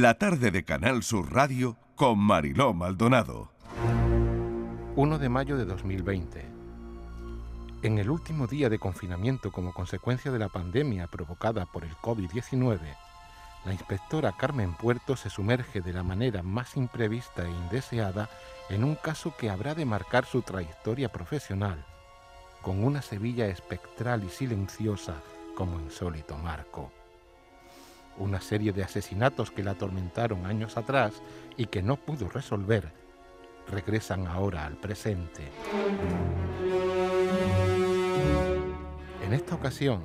la tarde de Canal Sur Radio con Mariló Maldonado. 1 de mayo de 2020. En el último día de confinamiento como consecuencia de la pandemia provocada por el COVID-19, la inspectora Carmen Puerto se sumerge de la manera más imprevista e indeseada en un caso que habrá de marcar su trayectoria profesional, con una Sevilla espectral y silenciosa como insólito marco. Una serie de asesinatos que la atormentaron años atrás y que no pudo resolver, regresan ahora al presente. En esta ocasión,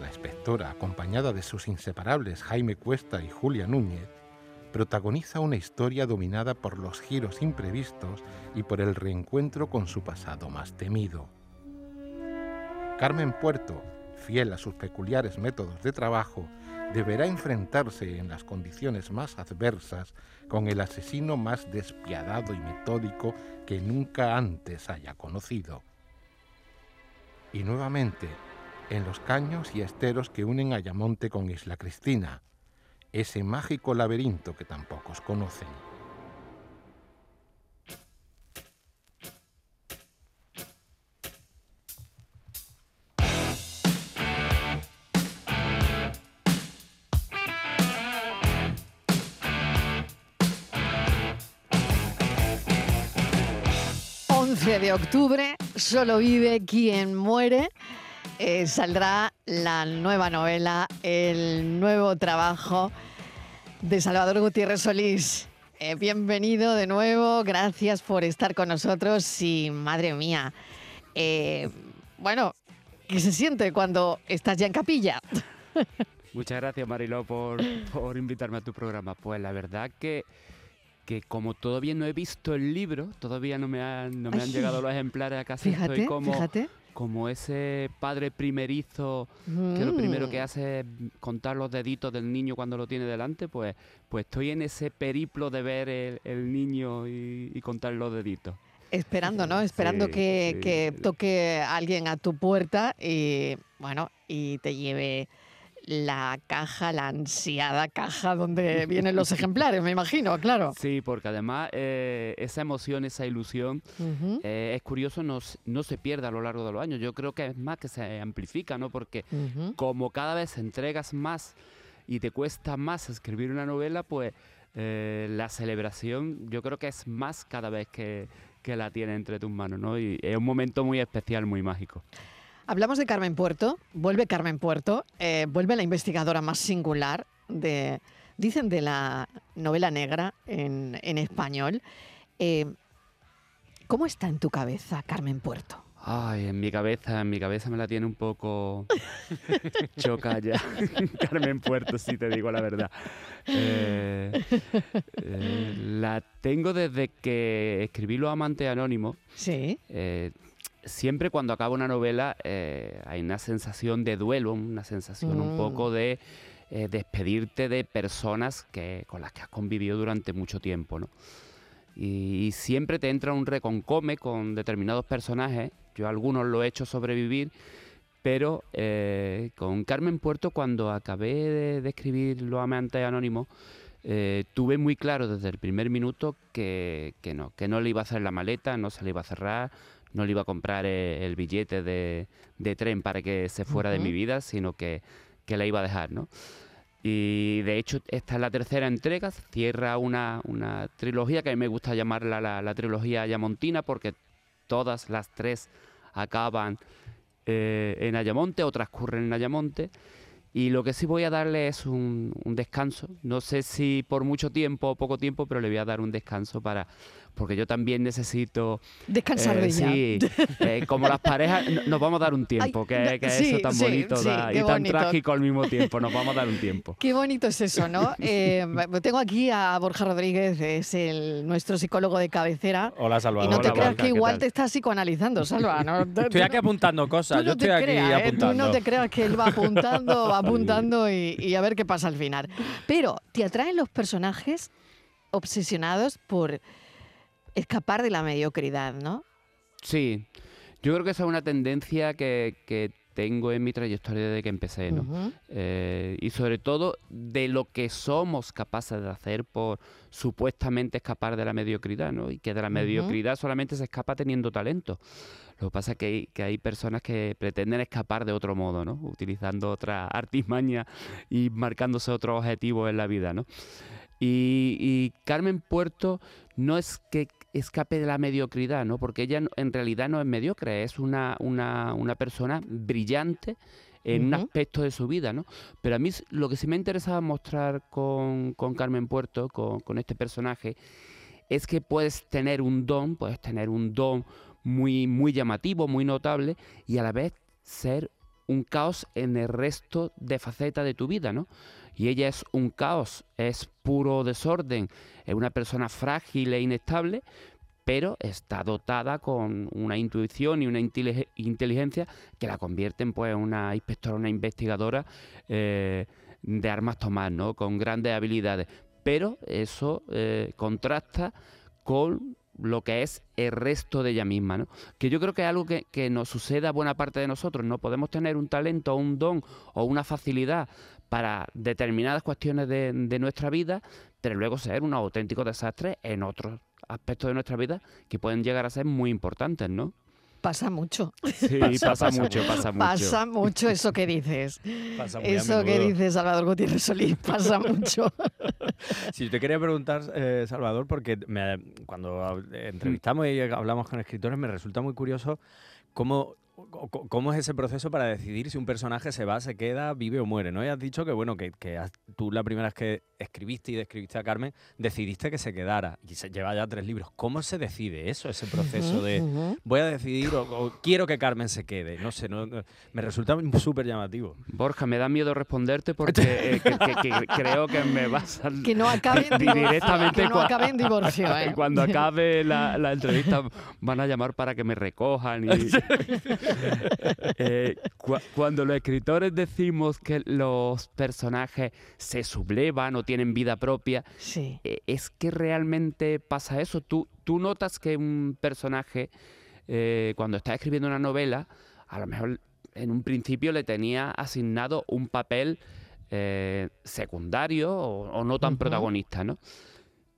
la inspectora, acompañada de sus inseparables Jaime Cuesta y Julia Núñez, protagoniza una historia dominada por los giros imprevistos y por el reencuentro con su pasado más temido. Carmen Puerto, fiel a sus peculiares métodos de trabajo, deberá enfrentarse en las condiciones más adversas con el asesino más despiadado y metódico que nunca antes haya conocido. Y nuevamente, en los caños y esteros que unen Ayamonte con Isla Cristina, ese mágico laberinto que tan pocos conocen. Octubre, solo vive quien muere. Eh, saldrá la nueva novela, el nuevo trabajo de Salvador Gutiérrez Solís. Eh, bienvenido de nuevo, gracias por estar con nosotros y madre mía, eh, bueno, ¿qué se siente cuando estás ya en capilla? Muchas gracias Mariló por, por invitarme a tu programa. Pues la verdad que que como todavía no he visto el libro, todavía no me han, no me han llegado los ejemplares a casa, fíjate, estoy como, fíjate. como ese padre primerizo que lo primero que Mm. hace es contar los deditos del niño cuando lo tiene delante, pues, pues estoy en ese periplo de ver el, el niño y, y contar los deditos. Esperando, ¿no? Esperando Sí, que, sí. que toque alguien a tu puerta y, bueno, y te lleve la caja, la ansiada caja donde vienen los ejemplares, me imagino, claro. Sí, porque además eh, esa emoción, esa ilusión, eh, es curioso, no, no se pierde a lo largo de los años. Yo creo que es más que se amplifica, ¿no? Porque como cada vez entregas más y te cuesta más escribir una novela, pues eh, la celebración yo creo que es más cada vez que, que la tienes entre tus manos, ¿no? Y es un momento muy especial, muy mágico. Hablamos de Carmen Puerto, vuelve Carmen Puerto, eh, vuelve la investigadora más singular de, dicen, de la novela negra en, en español. Eh, ¿Cómo está en tu cabeza Carmen Puerto? Ay, en mi cabeza, en mi cabeza me la tiene un poco choca ya. Carmen Puerto, si te digo la verdad. Eh, eh, la tengo desde que escribí Los Amantes Anónimos. Sí. Eh, siempre cuando acaba una novela eh, hay una sensación de duelo, una sensación un Mm. poco de eh, despedirte de personas que, con las que has convivido durante mucho tiempo, ¿no? Y, y siempre te entra un reconcome con determinados personajes. Yo algunos lo he hecho sobrevivir, pero eh, con Carmen Puerto cuando acabé de, de escribir Los Amantes Anónimos, eh, tuve muy claro desde el primer minuto que, que no, que no le iba a hacer la maleta, no se le iba a cerrar, no le iba a comprar eh, el billete de, de tren para que se fuera de mi vida, sino que, que la iba a dejar, ¿no? Y de hecho esta es la tercera entrega, cierra una, una trilogía que a mí me gusta llamarla la, la trilogía Ayamontina porque todas las tres acaban eh, en Ayamonte o transcurren en Ayamonte. Y lo que sí voy a darle es un, un descanso. No sé si por mucho tiempo o poco tiempo, pero le voy a dar un descanso para. Porque yo también necesito. Descansar eh, de ella. Sí, eh, como las parejas, no- nos vamos a dar un tiempo, Ay, que, no, que sí, eso tan sí, bonito sí, da- qué y tan bonito. trágico al mismo tiempo. Nos vamos a dar un tiempo. Qué bonito es eso, ¿no? Eh, tengo aquí a Borja Rodríguez, es el, nuestro psicólogo de cabecera. Hola, Y Salvador. no te Hola, creas Borja, que ¿qué igual te estás psicoanalizando, Salva. ¿no? Tú- Estoy aquí apuntando tú cosas. no Yo te estoy aquí creas, ¿eh? Tú apuntando. no te creas que él va apuntando, va apuntando y, y a ver qué pasa al final. Pero, ¿te atraen los personajes obsesionados por escapar de la mediocridad, no? Sí, yo creo que esa es una tendencia que, que tengo en mi trayectoria desde que empecé, ¿no? Eh, y sobre todo de lo que somos capaces de hacer por supuestamente escapar de la mediocridad, ¿no? Y que de la mediocridad solamente se escapa teniendo talento. Lo que pasa es que hay, que hay personas que pretenden escapar de otro modo, ¿no? Utilizando otra artimaña y marcándose otro objetivo en la vida, ¿no? Y, Carmen Puerto no es que escape de la mediocridad, ¿no? Porque ella en realidad no es mediocre, es una, una, una persona brillante en un aspecto de su vida, ¿no? Pero a mí lo que sí me interesaba mostrar con, con Carmen Puerto, con, con, este personaje, es que puedes tener un don, puedes tener un don muy, muy llamativo, muy notable, y a la vez ser un caos en el resto de facetas de tu vida, ¿no? Y ella es un caos, es puro desorden, es una persona frágil e inestable, pero está dotada con una intuición y una inteligencia que la convierten pues, en una inspectora, una investigadora eh, de armas tomar, ¿no? Con grandes habilidades. Pero eso eh, contrasta con lo que es el resto de ella misma, ¿no? Que yo creo que es algo que, que, nos sucede a buena parte de nosotros, ¿no? Podemos tener un talento, un don o una facilidad para determinadas cuestiones de, de nuestra vida, pero luego ser un auténtico desastre en otros aspectos de nuestra vida que pueden llegar a ser muy importantes, ¿no? Pasa mucho. Sí, pasa, mucho, pasa mucho. Pasa mucho eso que dices. eso que dices, Salvador Gutiérrez Solís, pasa mucho. Sí, te quería preguntar, eh, Salvador, porque cuando entrevistamos y hablamos con escritores, me resulta muy curioso cómo ¿Cómo es ese proceso para decidir si un personaje se va, se queda, vive o muere? ¿no? Y has dicho que, bueno, que, tú la primera vez que escribiste y describiste a Carmen, decidiste que se quedara y se lleva ya tres libros. ¿Cómo se decide eso, ese proceso de voy a decidir o, quiero que Carmen se quede? No sé, no, me resulta súper llamativo. Borja, me da miedo responderte porque eh, creo que me vas a... Que no acabe en directamente no acabe en divorcio. ¿eh? Cuando acabe la, la entrevista van a llamar para que me recojan y... Eh, cuando los escritores decimos que los personajes se sublevan o tienen vida propia, eh, es que realmente pasa eso. Tú, tú notas que un personaje, eh, cuando está escribiendo una novela, a lo mejor en un principio le tenía asignado un papel secundario o, no tan protagonista, ¿no?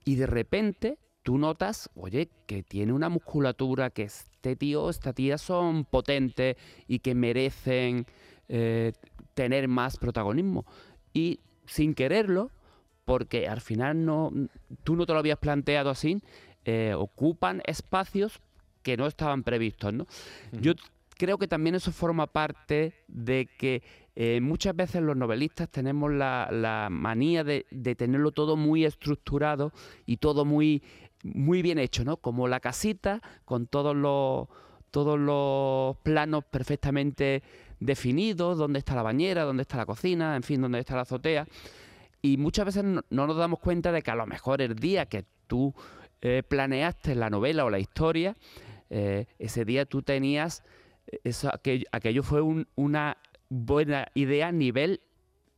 Y de repente tú notas, oye, que tiene una musculatura, que este tío, esta tía son potentes y que merecen eh, tener más protagonismo. Y sin quererlo, porque al final no, tú no te lo habías planteado así, eh, ocupan espacios que no estaban previstos, ¿no? Yo creo que también eso forma parte de que eh, muchas veces los novelistas tenemos la, manía de, de, tenerlo todo muy estructurado y todo muy muy bien hecho, ¿no? Como la casita, con todos los, todos los planos perfectamente definidos, dónde está la bañera, dónde está la cocina, en fin, dónde está la azotea. Y muchas veces no, nos damos cuenta de que a lo mejor el día que tú eh, planeaste la novela o la historia, eh, ese día tú tenías, eh, eso, aquello, aquello fue una buena idea nivel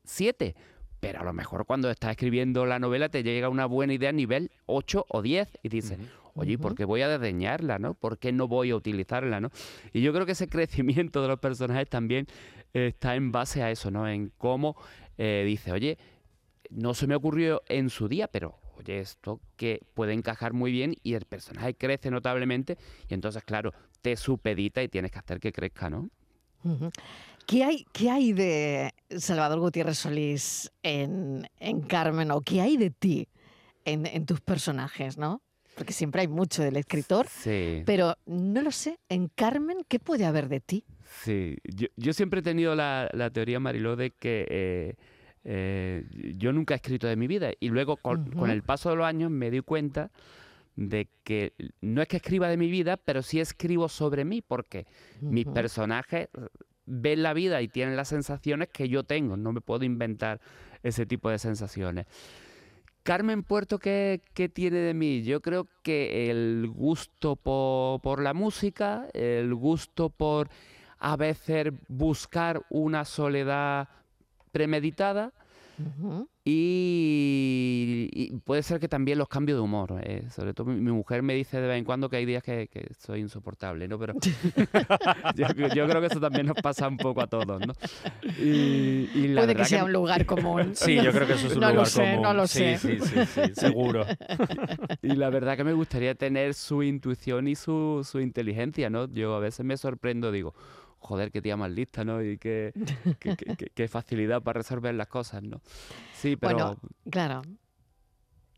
7 pero a lo mejor cuando estás escribiendo la novela te llega una buena idea a nivel 8 o 10 y dices, oye, ¿por qué voy a desdeñarla? ¿no? ¿Por qué no voy a utilizarla? ¿no? Y yo creo que ese crecimiento de los personajes también está en base a eso, ¿no? En cómo eh, dice, oye, no se me ocurrió en su día, pero oye, esto que puede encajar muy bien y el personaje crece notablemente y entonces, claro, te supedita y tienes que hacer que crezca, ¿no? ¿Qué hay, ¿Qué hay de Salvador Gutiérrez Solís en, Carmen o qué hay de ti en, tus personajes, no? Porque siempre hay mucho del escritor, sí. pero no lo sé, en Carmen, ¿qué puede haber de ti? Sí, yo, siempre he tenido la, teoría, Mariló, de que eh, eh, yo nunca he escrito de mi vida y luego con, el paso de los años me di cuenta de que no es que escriba de mi vida, pero sí escribo sobre mí, porque mis personajes ven la vida y tienen las sensaciones que yo tengo, no me puedo inventar ese tipo de sensaciones. Carmen Puerto, ¿qué, tiene de mí? Yo creo que el gusto por, la música, el gusto por a veces buscar una soledad premeditada y, puede ser que también los cambios de humor. eh, sobre todo mi, mi mujer me dice de vez en cuando que hay días que, que soy insoportable, ¿no? Pero yo, yo creo que eso también nos pasa un poco a todos, ¿no? Y, y la Puede que sea un lugar común. Sí, yo creo que eso es un no lugar lo sé, común. No lo sí, sé. Sí, sí, sí, seguro. Y la verdad que me gustaría tener su intuición y su, su inteligencia, ¿no? Yo a veces me sorprendo, digo, joder, qué tía más lista, ¿no? Y qué, qué, qué- qué- qué facilidad para resolver las cosas, ¿no? Sí, pero Bueno, claro.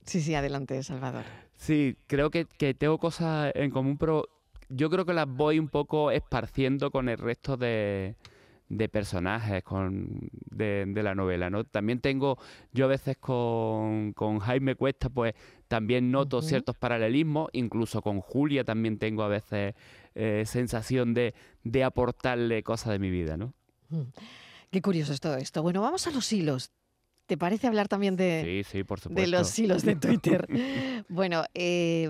Sí, sí, adelante, Salvador. sí, creo que, que tengo cosas en común, pero yo creo que las voy un poco esparciendo con el resto de, de personajes con, de, de la novela, ¿no? También tengo, yo a veces con, con Jaime Cuesta, pues también noto ciertos paralelismos, incluso con Julia también tengo a veces eh, sensación de, de aportarle cosas de mi vida, ¿no? Qué curioso es todo esto. Bueno, vamos a los hilos. ¿Te parece hablar también de, Sí, sí, por supuesto. de los hilos de Twitter? bueno, eh,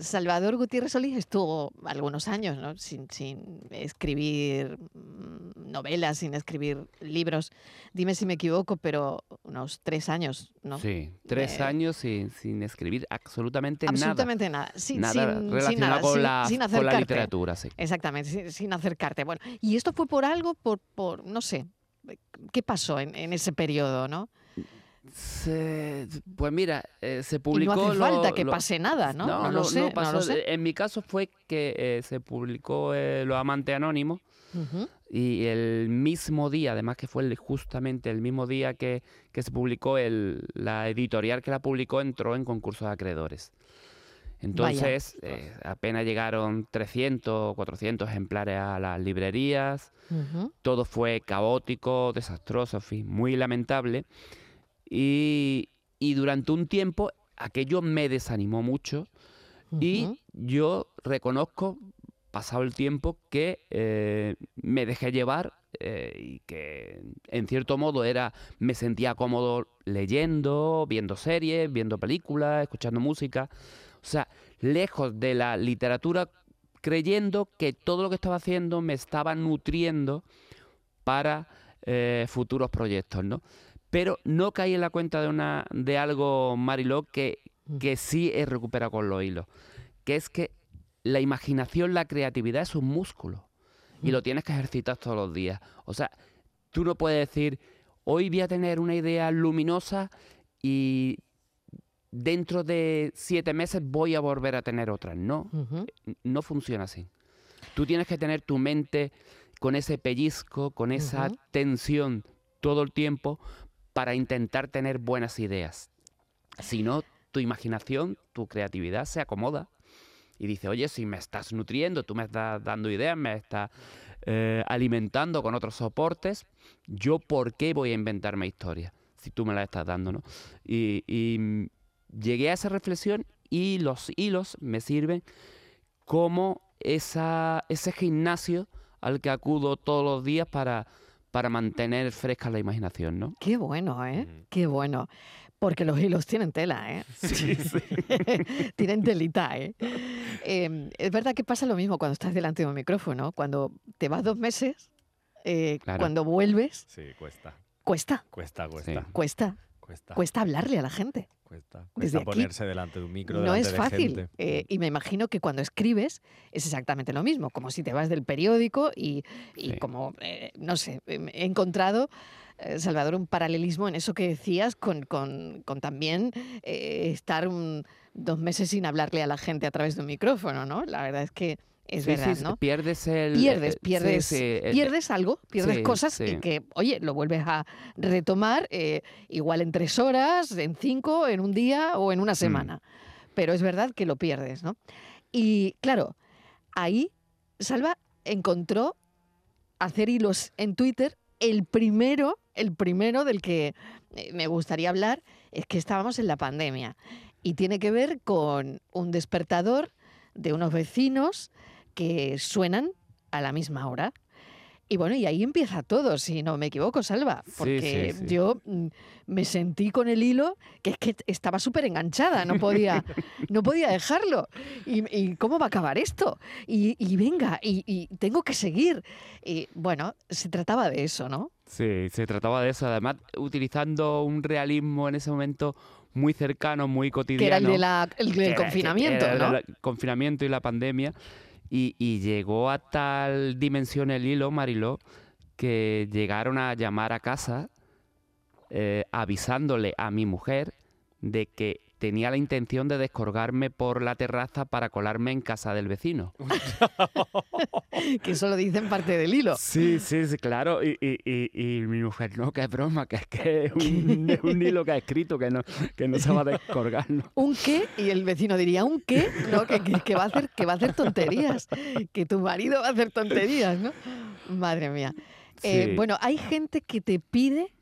Salvador Gutiérrez Solís estuvo algunos años ¿no? sin, sin escribir mm, novelas, sin escribir libros. Dime si me equivoco, pero unos tres años, ¿no? Sí, tres Eh, años sin, sin escribir absolutamente, Absolutamente nada. Sin, nada. Nada sin- sin relacionado nada, con, sin- la, sin con la literatura, sí. Exactamente, sin, sin acercarte. Bueno, y esto fue por algo, por, por no sé, ¿qué pasó en, en ese periodo, no? Se- pues mira, eh, se Y no publicó. hace falta lo- que lo- pase nada, ¿no? No, lo sé, no pasó. lo sé. En mi caso fue que eh, se publicó eh, Los Amantes Anónimos Ujú. y el mismo día, además que fue el- justamente el mismo día que, que se publicó, el, la editorial que la publicó entró en concurso de acreedores. Entonces, eh, apenas llegaron 300 o 400 ejemplares a las librerías, Ujú. todo fue caótico, desastroso, en fin, muy lamentable. Y, y durante un tiempo aquello me desanimó mucho y yo reconozco, pasado el tiempo, que eh, me dejé llevar eh, y que en cierto modo era me sentía cómodo leyendo, viendo series, viendo películas, escuchando música. O sea, lejos de la literatura, creyendo que todo lo que estaba haciendo me estaba nutriendo para eh, futuros proyectos, ¿no? Pero no caí en la cuenta de, una, de algo, Mariló, que, que sí he recuperado con los hilos, que es que la imaginación, la creatividad es un músculo y lo tienes que ejercitar todos los días. O sea, tú no puedes decir, hoy voy a tener una idea luminosa y dentro de siete meses voy a volver a tener otra. No, no funciona así. Tú tienes que tener tu mente con ese pellizco, con esa tensión todo el tiempo para intentar tener buenas ideas. Si no, tu imaginación, tu creatividad se acomoda y dice, oye, si me estás nutriendo, tú me estás dando ideas, me estás eh, alimentando con otros soportes, yo por qué voy a inventarme historias si tú me las estás dando, ¿no? Y, y, mm, llegué a esa reflexión y los hilos me sirven como esa, ese gimnasio al que acudo todos los días para, para mantener fresca la imaginación, ¿no? Qué bueno, ¿eh? Qué bueno. Porque los hilos tienen tela, ¿eh? tienen telita, ¿eh? Eh, Es verdad que pasa lo mismo cuando estás delante de un micrófono. Cuando te vas dos meses, eh, Claro. cuando vuelves, Sí, cuesta. cuesta, Cuesta, cuesta. cuesta, Cuesta. cuesta hablarle a la gente. Cuesta. Desde Cuesta aquí ponerse delante de un micro. No es de fácil. gente. eh, y me imagino que cuando escribes es exactamente lo mismo, como si te vas del periódico y, y Sí. como, eh, no sé, em, he encontrado, eh, Salvador, un paralelismo en eso que decías con, con- con también eh, estar un- dos meses sin hablarle a la gente a través de un micrófono, ¿no? La verdad es que es Sí, verdad, sí, ¿no? Pierdes el... Pierdes, eh, pierdes, sí, pierdes algo, pierdes cosas y sí. que, oye, lo vuelves a retomar eh, igual en tres horas, en cinco, en un día o en una semana. Pero es verdad que lo pierdes, ¿no? Y claro, ahí Salva encontró hacer hilos en Twitter. El primero, el primero del que eh, me gustaría hablar es que estábamos en la pandemia y tiene que ver con un despertador de unos vecinos que suenan a la misma hora. Y bueno, y ahí empieza todo, si no me equivoco, Salva, Sí, porque sí, sí. yo mm, me sentí con el hilo que es que estaba súper enganchada, no podía, no podía dejarlo. Y, y cómo va a acabar esto? Y, y venga, y, y tengo que seguir. Y bueno, se trataba de eso, ¿no? Sí, se trataba de eso, además utilizando un realismo en ese momento muy cercano, muy cotidiano. Que era el, de la, el del era- confinamiento, era ¿no? El confinamiento y la pandemia. Y, llegó a tal dimensión el hilo, Mariló, que llegaron a llamar a casa eh, avisándole a mi mujer de que tenía la intención de descolgarme por la terraza para colarme en casa del vecino. Que eso lo dicen parte del hilo. Sí, sí, sí, claro. Y, y- y- y mi mujer, no, que es broma, que es que es un, es un hilo que ha escrito, que no, que no se va a descolgar. ¿no? ¿Un qué? Y el vecino diría, ¿un qué? ¿No? Que, que- que va a hacer, que va a hacer tonterías. Que tu marido va a hacer tonterías, ¿no? Madre mía. Eh, bueno, hay gente que te pide,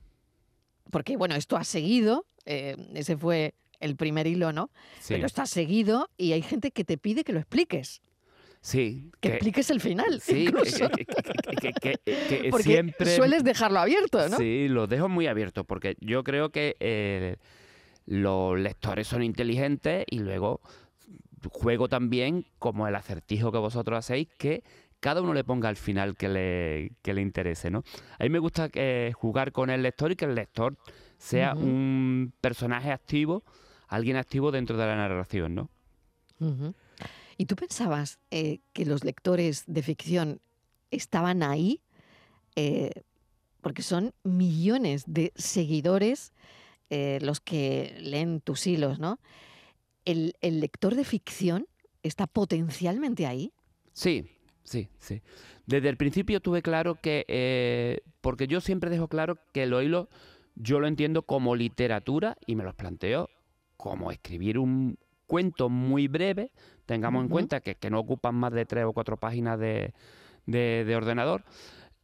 porque bueno, esto ha seguido, eh, ese fue el primer hilo, ¿no? Sí, Pero esto ha seguido y hay gente que te pide que lo expliques, sí. que expliques el final, Sí, que, incluso. que- que- que- que- que porque siempre... sueles dejarlo abierto, ¿no? Sí, lo dejo muy abierto porque yo creo que eh, los lectores son inteligentes y luego juego también como el acertijo que vosotros hacéis que cada uno le ponga al final que le, que le interese, ¿no? A mí me gusta eh, jugar con el lector y que el lector sea un personaje activo, alguien activo dentro de la narración, ¿no? ¿Y tú pensabas eh, que los lectores de ficción estaban ahí? Eh, porque son millones de seguidores eh, los que leen tus hilos, ¿no? ¿El, el lector de ficción está potencialmente ahí? Sí, sí, sí. Desde el principio tuve claro que, porque yo siempre dejo claro que los hilos yo lo entiendo como literatura y me los planteo como escribir un cuento muy breve, tengamos en cuenta que, que no ocupan más de tres o cuatro páginas de, de- de ordenador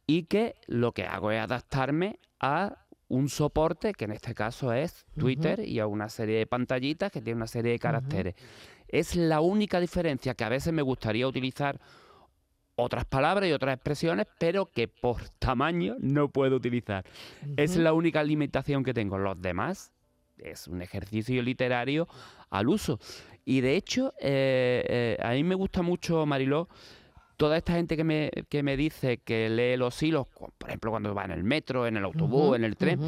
y que lo que hago es adaptarme a un soporte que en este caso es Twitter y a una serie de pantallitas que tiene una serie de caracteres. Es la única diferencia que a veces me gustaría utilizar otras palabras y otras expresiones, pero que por tamaño no puedo utilizar. Es Ujú. la única limitación que tengo. Los demás es un ejercicio literario al uso. Y de hecho, eh, eh, a mí me gusta mucho, Mariló, toda esta gente que me, que me dice que lee los hilos, por ejemplo, cuando va en el metro, en el autobús, en el tren.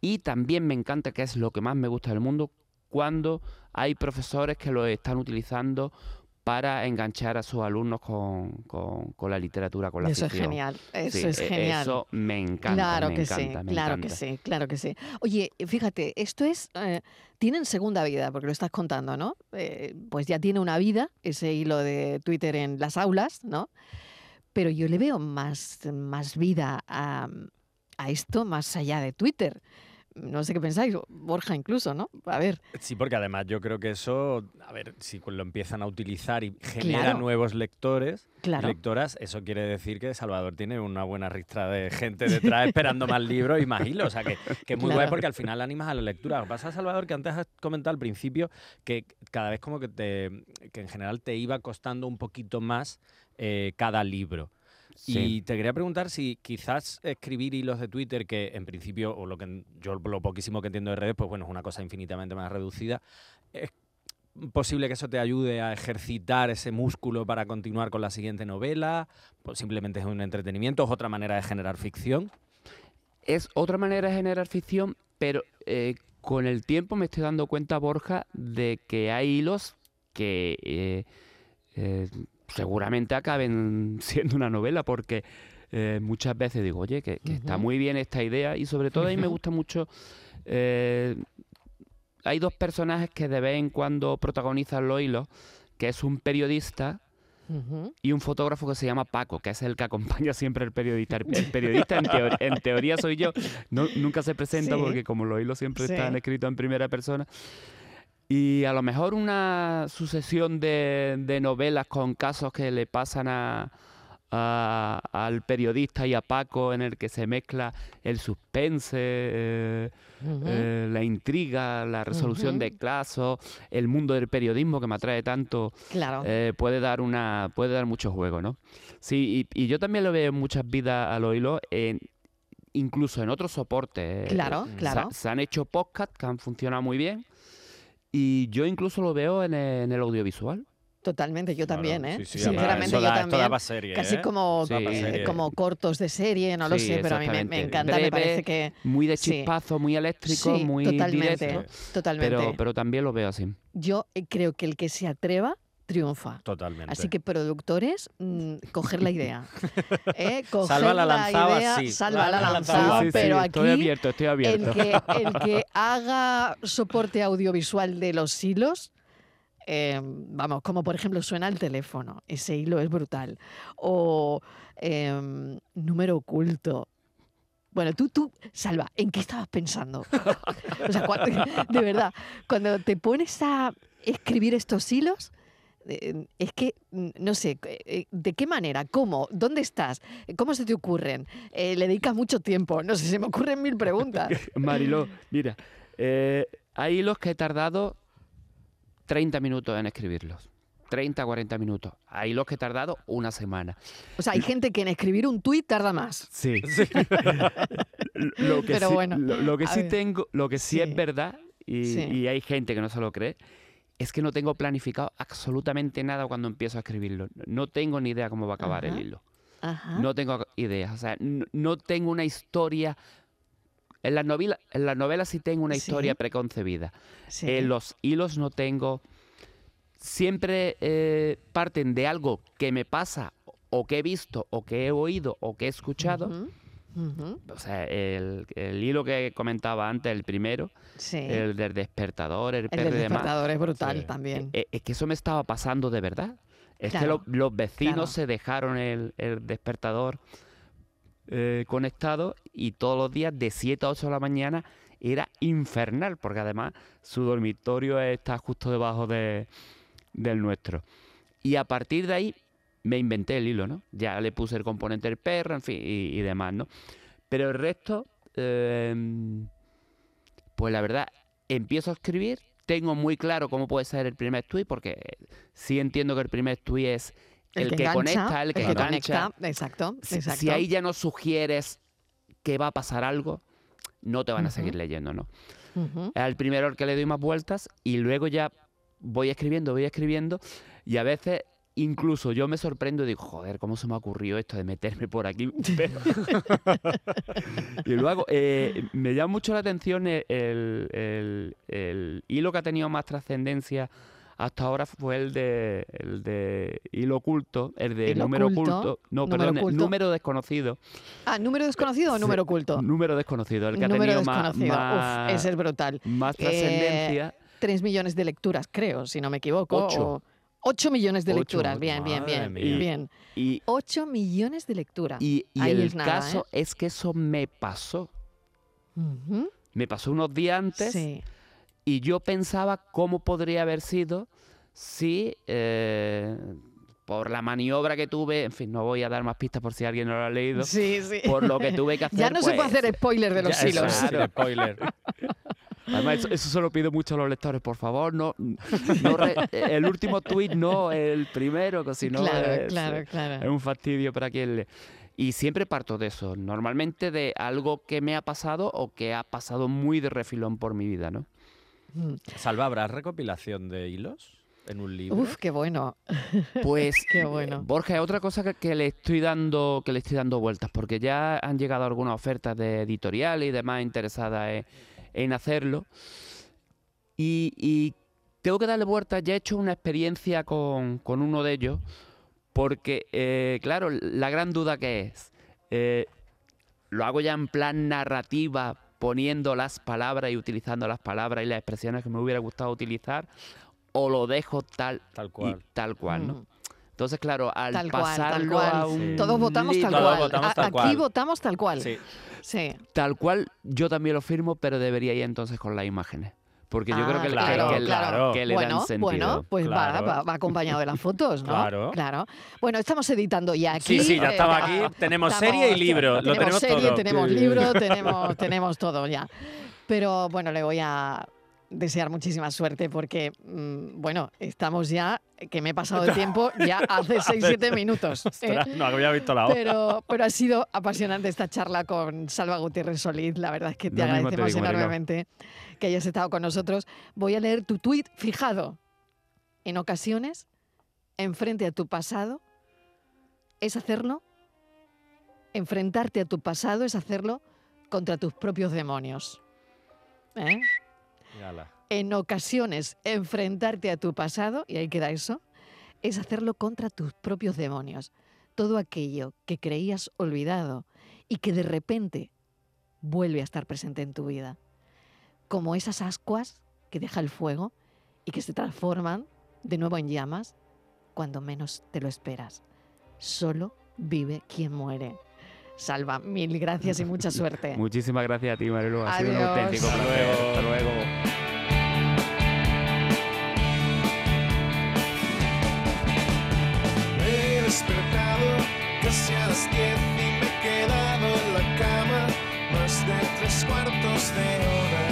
Y también me encanta, que es lo que más me gusta del mundo, cuando hay profesores que lo están utilizando para enganchar a sus alumnos con, con- con la literatura, con la Eso es ficción. genial, eso Sí, es genial. Eso me encanta. Claro me que encanta, sí, me claro que sí, claro que sí. Oye, fíjate, esto es, eh, tienen segunda vida, porque lo estás contando, ¿no? Eh, pues ya tiene una vida ese hilo de Twitter en las aulas, ¿no? Pero yo le veo más, más vida a, a esto más allá de Twitter. No sé qué pensáis, Borja incluso, ¿no? A ver, Sí, porque además yo creo que eso, a ver, si lo empiezan a utilizar y genera Claro. nuevos lectores, claro. lectoras, eso quiere decir que Salvador tiene una buena ristra de gente detrás esperando más libros y más hilos. O sea, que, que es muy guay Claro. porque al final animas a la lectura. Lo que pasa, Salvador, que antes has comentado al principio que cada vez como que, te, que en general te iba costando un poquito más eh, cada libro. Sí. Y te quería preguntar si quizás escribir hilos de Twitter, que en principio, o lo que yo lo poquísimo que entiendo de redes, pues bueno, es una cosa infinitamente más reducida. ¿Es posible que eso te ayude a ejercitar ese músculo para continuar con la siguiente novela? Pues simplemente es un entretenimiento, es otra manera de generar ficción. Es otra manera de generar ficción, pero eh, con el tiempo me estoy dando cuenta, Borja, de que hay hilos que eh, eh, seguramente acaben siendo una novela, porque eh, muchas veces digo, oye, que, que está muy bien esta idea, y sobre todo a mí me gusta mucho. eh, hay dos personajes que de vez en cuando protagonizan los hilos, que es un periodista y un fotógrafo que se llama Paco, que es el que acompaña siempre al periodista. El, el periodista en, teor- en teoría soy yo, no- nunca se presenta Sí. porque como los hilos siempre Sí. están escritos en primera persona. Y a lo mejor una sucesión de, de novelas con casos que le pasan a, a- al periodista y a Paco en el que se mezcla el suspense, eh, eh, la intriga, la resolución de casos, el mundo del periodismo que me atrae tanto claro. eh, puede dar una puede dar mucho juego, ¿no? Sí, y, y yo también lo veo en muchas vidas a los hilos, en- incluso en otros soportes. eh, Claro, se- claro. Se, han hecho podcasts que han funcionado muy bien y yo incluso lo veo en el, en el audiovisual. Totalmente, yo Claro, también, ¿eh? sí, sí, Sinceramente, yo también. serie, Casi ¿eh? como, Sí, eh, como cortos de serie, no lo Sí, sé, pero a mí me, encanta, me parece que... Muy de sí. chispazo, muy eléctrico, Sí, muy totalmente, directo. totalmente. Pero, pero también lo veo así. Yo eh, creo que el que se atreva triunfa. Totalmente. Así que productores, mm, coger la idea. ¿eh? Coger Salva la lanzaba idea, así. Salva la La lanzaba, lanzaba. Pero aquí estoy abierto, estoy abierto. el que, el que haga soporte audiovisual de los hilos, eh, vamos, como por ejemplo suena el teléfono, ese hilo es brutal. O em, número oculto. Bueno, tú, tú, Salva, ¿en qué estabas pensando? o sea, cuando- de verdad, cuando te pones a escribir estos hilos, es que, mm, no sé, eh, ¿de qué manera? ¿Cómo? ¿Dónde estás? ¿Cómo se te ocurren? Eh, ¿Le dedicas mucho tiempo? No sé, se me ocurren mil preguntas. Mariló, mira, eh, hay hilos que he tardado 30 minutos en escribirlos. 30, 40 minutos. Hay hilos que he tardado una semana. O sea, hay gente que en escribir un tuit tarda más. Sí. lo que Pero sí, bueno, lo, lo que sí ver. tengo, lo que sí, Sí. es verdad, y, Sí. y hay gente que no se lo cree, es que no tengo planificado absolutamente nada cuando empiezo a escribirlo. No tengo ni idea cómo va a acabar Ajá. el hilo. Ajá. No tengo ideas. O sea, no, no tengo una historia. En las novelas, en sí tengo una Sí. historia preconcebida. Sí. En los hilos no tengo. Siempre eh, parten de algo que me pasa, o que he visto, o que he oído, o que he escuchado. O sea, el, el hilo que comentaba antes, el primero, Sí. el del despertador, el, El del demás, despertador es brutal Sí. también. eh, es que eso me estaba pasando de verdad. Es Claro, que lo- los vecinos claro. se dejaron el, el despertador eh, conectado y todos los días de 7 a 8 de la mañana era infernal, porque además su dormitorio está justo debajo de- del nuestro. Y a partir de ahí me inventé el hilo, ¿no? Ya le puse el componente del perro, en fin, y, y demás, ¿no? Pero el resto, eh, pues la verdad, empiezo a escribir, tengo muy claro cómo puede ser el primer tweet, porque sí entiendo que el primer tweet es el, que, engancha, conecta, el que engancha. conecta. Exacto, exacto. Si ahí ya no sugieres que va a pasar algo, no te van a seguir leyendo, ¿no? Ujú. Es el primero al que le doy más vueltas y luego ya voy escribiendo, voy escribiendo y a veces incluso yo me sorprendo y digo, joder, ¿cómo se me ha ocurrido esto de meterme por aquí? Y luego eh, me llama mucho la atención el, el- el- el hilo que ha tenido más trascendencia hasta ahora fue el de, el de hilo oculto, el de Hilo número oculto, oculto, no, número perdón, oculto. número desconocido. Ah, ¿número desconocido o número oculto? Número desconocido, el que ha tenido más, desconocido. más, Uf, ese es brutal. más Eh, trascendencia. Tres millones de lecturas, creo, si no me equivoco. Ocho. o- Ocho millones de Ocho, lecturas. Bien, bien, bien. bien. Y, Ocho millones de lecturas. y, y el es nada, caso ¿eh? es que eso me pasó. Me pasó unos días antes Sí. y yo pensaba cómo podría haber sido si eh, por la maniobra que tuve, en fin, no voy a dar más pistas por si alguien no lo ha leído, Sí, sí. por lo que tuve que hacer. Ya no se puede pues, hacer spoiler de los Ya, hilos. Claro. spoiler. Además, eso, eso se lo pido mucho a los lectores, por favor, no, no re- el último tuit, no el primero, que si no claro, es, claro, es claro. un fastidio para quien lee. Y siempre parto de eso, normalmente de algo que me ha pasado o que ha pasado muy de refilón por mi vida, ¿no? Mm. Salva, ¿habrá recopilación de hilos en un libro? Uf, qué bueno. Pues Qué bueno. Borja, otra cosa que, que le estoy dando que le estoy dando vueltas, porque ya han llegado algunas ofertas de editorial y demás interesadas en, en hacerlo. Y, y tengo que darle vueltas, ya he hecho una experiencia con, con uno de ellos, porque, eh, claro, la gran duda que es, eh, lo hago ya en plan narrativa, poniendo las palabras y utilizando las palabras y las expresiones que me hubiera gustado utilizar, o lo dejo tal Tal y cual. tal cual, ¿no? Entonces, claro, al Tal cual, tal pasarlo cual. a un Todos votamos tal Todos cual. votamos A- tal Aquí cual. votamos tal cual. Sí. Sí. tal cual, yo también lo firmo, pero debería ir entonces con las imágenes. Porque yo creo Ah, que, le- claro, que, claro. que le bueno, dan sentido. bueno, pues va- Claro. va, va acompañado de las fotos, ¿no? Claro. Bueno, estamos editando ya aquí. Sí, sí, ya eh, estaba ah, aquí. Tenemos estamos- serie y libro. Lo tenemos tenemos serie, todo. tenemos Sí. libro, tenemos, tenemos todo ya. Pero bueno, le voy a desear muchísima suerte porque, mm, bueno, estamos ya, que me he pasado de tiempo ya hace 6-7 minutos. ¿eh? Ostras, no había visto la hora. Pero, pero ha sido apasionante esta charla con te Gutiérrez Solís. La verdad es que te agradecemos digo, enormemente que hayas estado con nosotros. Voy a leer tu tuit fijado. En ocasiones enfrente a tu pasado es hacerlo, enfrentarte a tu pasado es hacerlo contra tus propios demonios. ¿Eh? En ocasiones, enfrentarte a tu pasado, y ahí queda eso, es hacerlo contra tus propios demonios. Todo aquello que creías olvidado y que de repente vuelve a estar presente en tu vida. Como esas ascuas que deja el fuego y que se transforman de nuevo en llamas cuando menos te lo esperas. Solo vive quien muere. Salva, mil gracias y mucha suerte. Muchísimas gracias a ti, Marilu. Ha sido un auténtico placer. Hasta luego. he despertado casi a las diez y me he quedado en la cama más de tres cuartos de hora.